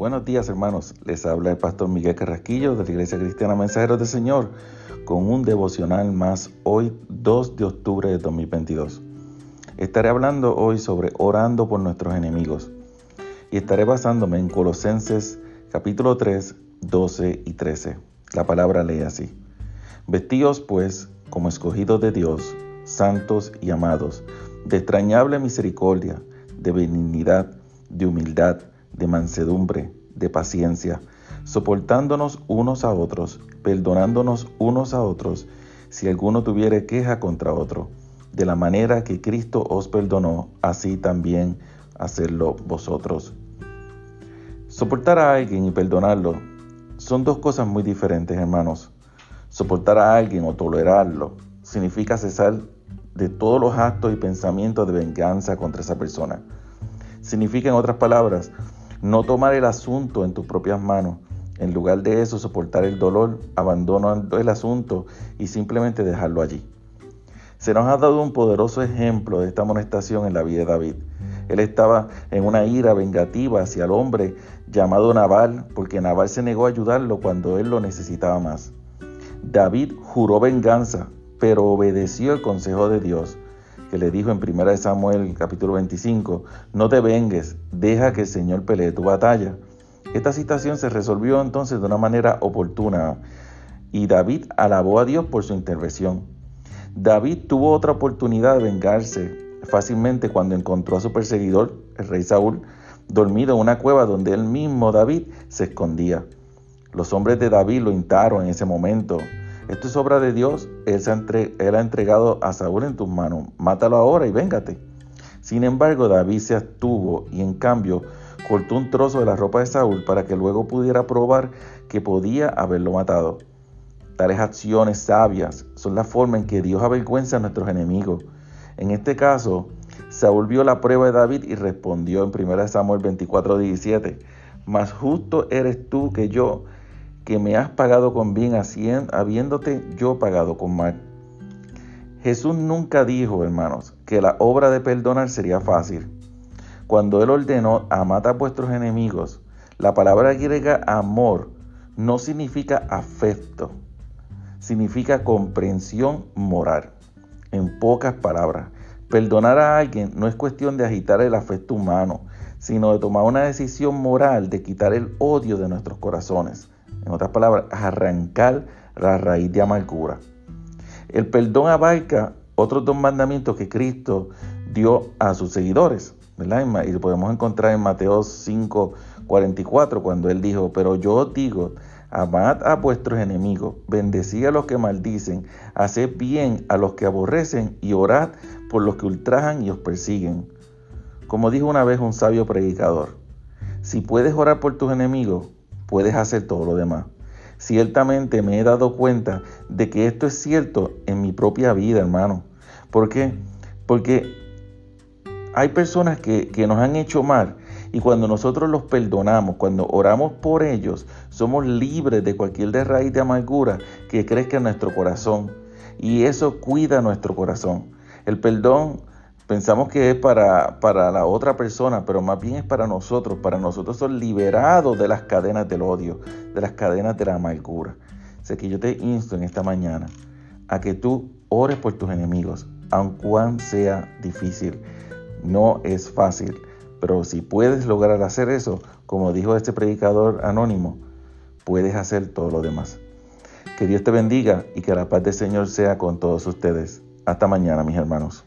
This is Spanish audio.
Buenos días hermanos, les habla el pastor Miguel Carrasquillo de la Iglesia Cristiana Mensajeros del Señor con un devocional más hoy 2 de octubre de 2022. Estaré hablando hoy sobre orando por nuestros enemigos y estaré basándome en Colosenses capítulo 3, 12 y 13. La palabra lee así. Vestíos pues como escogidos de Dios, santos y amados, de extrañable misericordia, de benignidad, de humildad, de mansedumbre, de paciencia, soportándonos unos a otros, perdonándonos unos a otros, si alguno tuviere queja contra otro, de la manera que Cristo os perdonó, así también hacerlo vosotros. Soportar a alguien y perdonarlo son dos cosas muy diferentes, hermanos. Soportar a alguien o tolerarlo significa cesar de todos los actos y pensamientos de venganza contra esa persona. Significa, en otras palabras, no tomar el asunto en tus propias manos. En lugar de eso, soportar el dolor, abandonar el asunto y simplemente dejarlo allí. Se nos ha dado un poderoso ejemplo de esta amonestación en la vida de David. Él estaba en una ira vengativa hacia el hombre llamado Nabal, porque Nabal se negó a ayudarlo cuando él lo necesitaba más. David juró venganza, pero obedeció el consejo de Dios que le dijo en 1 Samuel capítulo 25, no te vengues, deja que el Señor pelee tu batalla. Esta situación se resolvió entonces de una manera oportuna y David alabó a Dios por su intervención. David tuvo otra oportunidad de vengarse fácilmente cuando encontró a su perseguidor, el rey Saúl, dormido en una cueva donde él mismo, David, se escondía. Los hombres de David lo hintaron en ese momento esto es obra de Dios. Él, se ha entregado a Saúl en tus manos. Mátalo ahora y véngate. Sin embargo, David se abstuvo y en cambio cortó un trozo de la ropa de Saúl para que luego pudiera probar que podía haberlo matado. Tales acciones sabias son la forma en que Dios avergüenza a nuestros enemigos. En este caso, Saúl vio la prueba de David y respondió en 1 Samuel 24, 17, Más justo eres tú que yo, que me has pagado con bien, habiéndote yo pagado con mal. Jesús nunca dijo, hermanos, que la obra de perdonar sería fácil. Cuando Él ordenó, amad a vuestros enemigos, la palabra griega amor no significa afecto, significa comprensión moral. En pocas palabras, perdonar a alguien no es cuestión de agitar el afecto humano, sino de tomar una decisión moral de quitar el odio de nuestros corazones. En otras palabras, arrancar la raíz de amargura. El perdón abarca otros dos mandamientos que Cristo dio a sus seguidores. ¿verdad? Y lo podemos encontrar en Mateo 5, 44, cuando él dijo, pero yo os digo, amad a vuestros enemigos, bendecid a los que maldicen, haced bien a los que aborrecen y orad por los que ultrajan y os persiguen. Como dijo una vez un sabio predicador, si puedes orar por tus enemigos, puedes hacer todo lo demás. Ciertamente me he dado cuenta de que esto es cierto en mi propia vida, hermano. ¿Por qué? Porque hay personas que, que nos han hecho mal y cuando nosotros los perdonamos, cuando oramos por ellos, somos libres de cualquier de raíz de amargura que crezca en nuestro corazón. Y eso cuida nuestro corazón. El perdón Pensamos que es para, para la otra persona, pero más bien es para nosotros. Para nosotros son liberados de las cadenas del odio, de las cadenas de la amargura. Así que yo te insto en esta mañana a que tú ores por tus enemigos, aun cuan sea difícil. No es fácil, pero si puedes lograr hacer eso, como dijo este predicador anónimo, puedes hacer todo lo demás. Que Dios te bendiga y que la paz del Señor sea con todos ustedes. Hasta mañana, mis hermanos.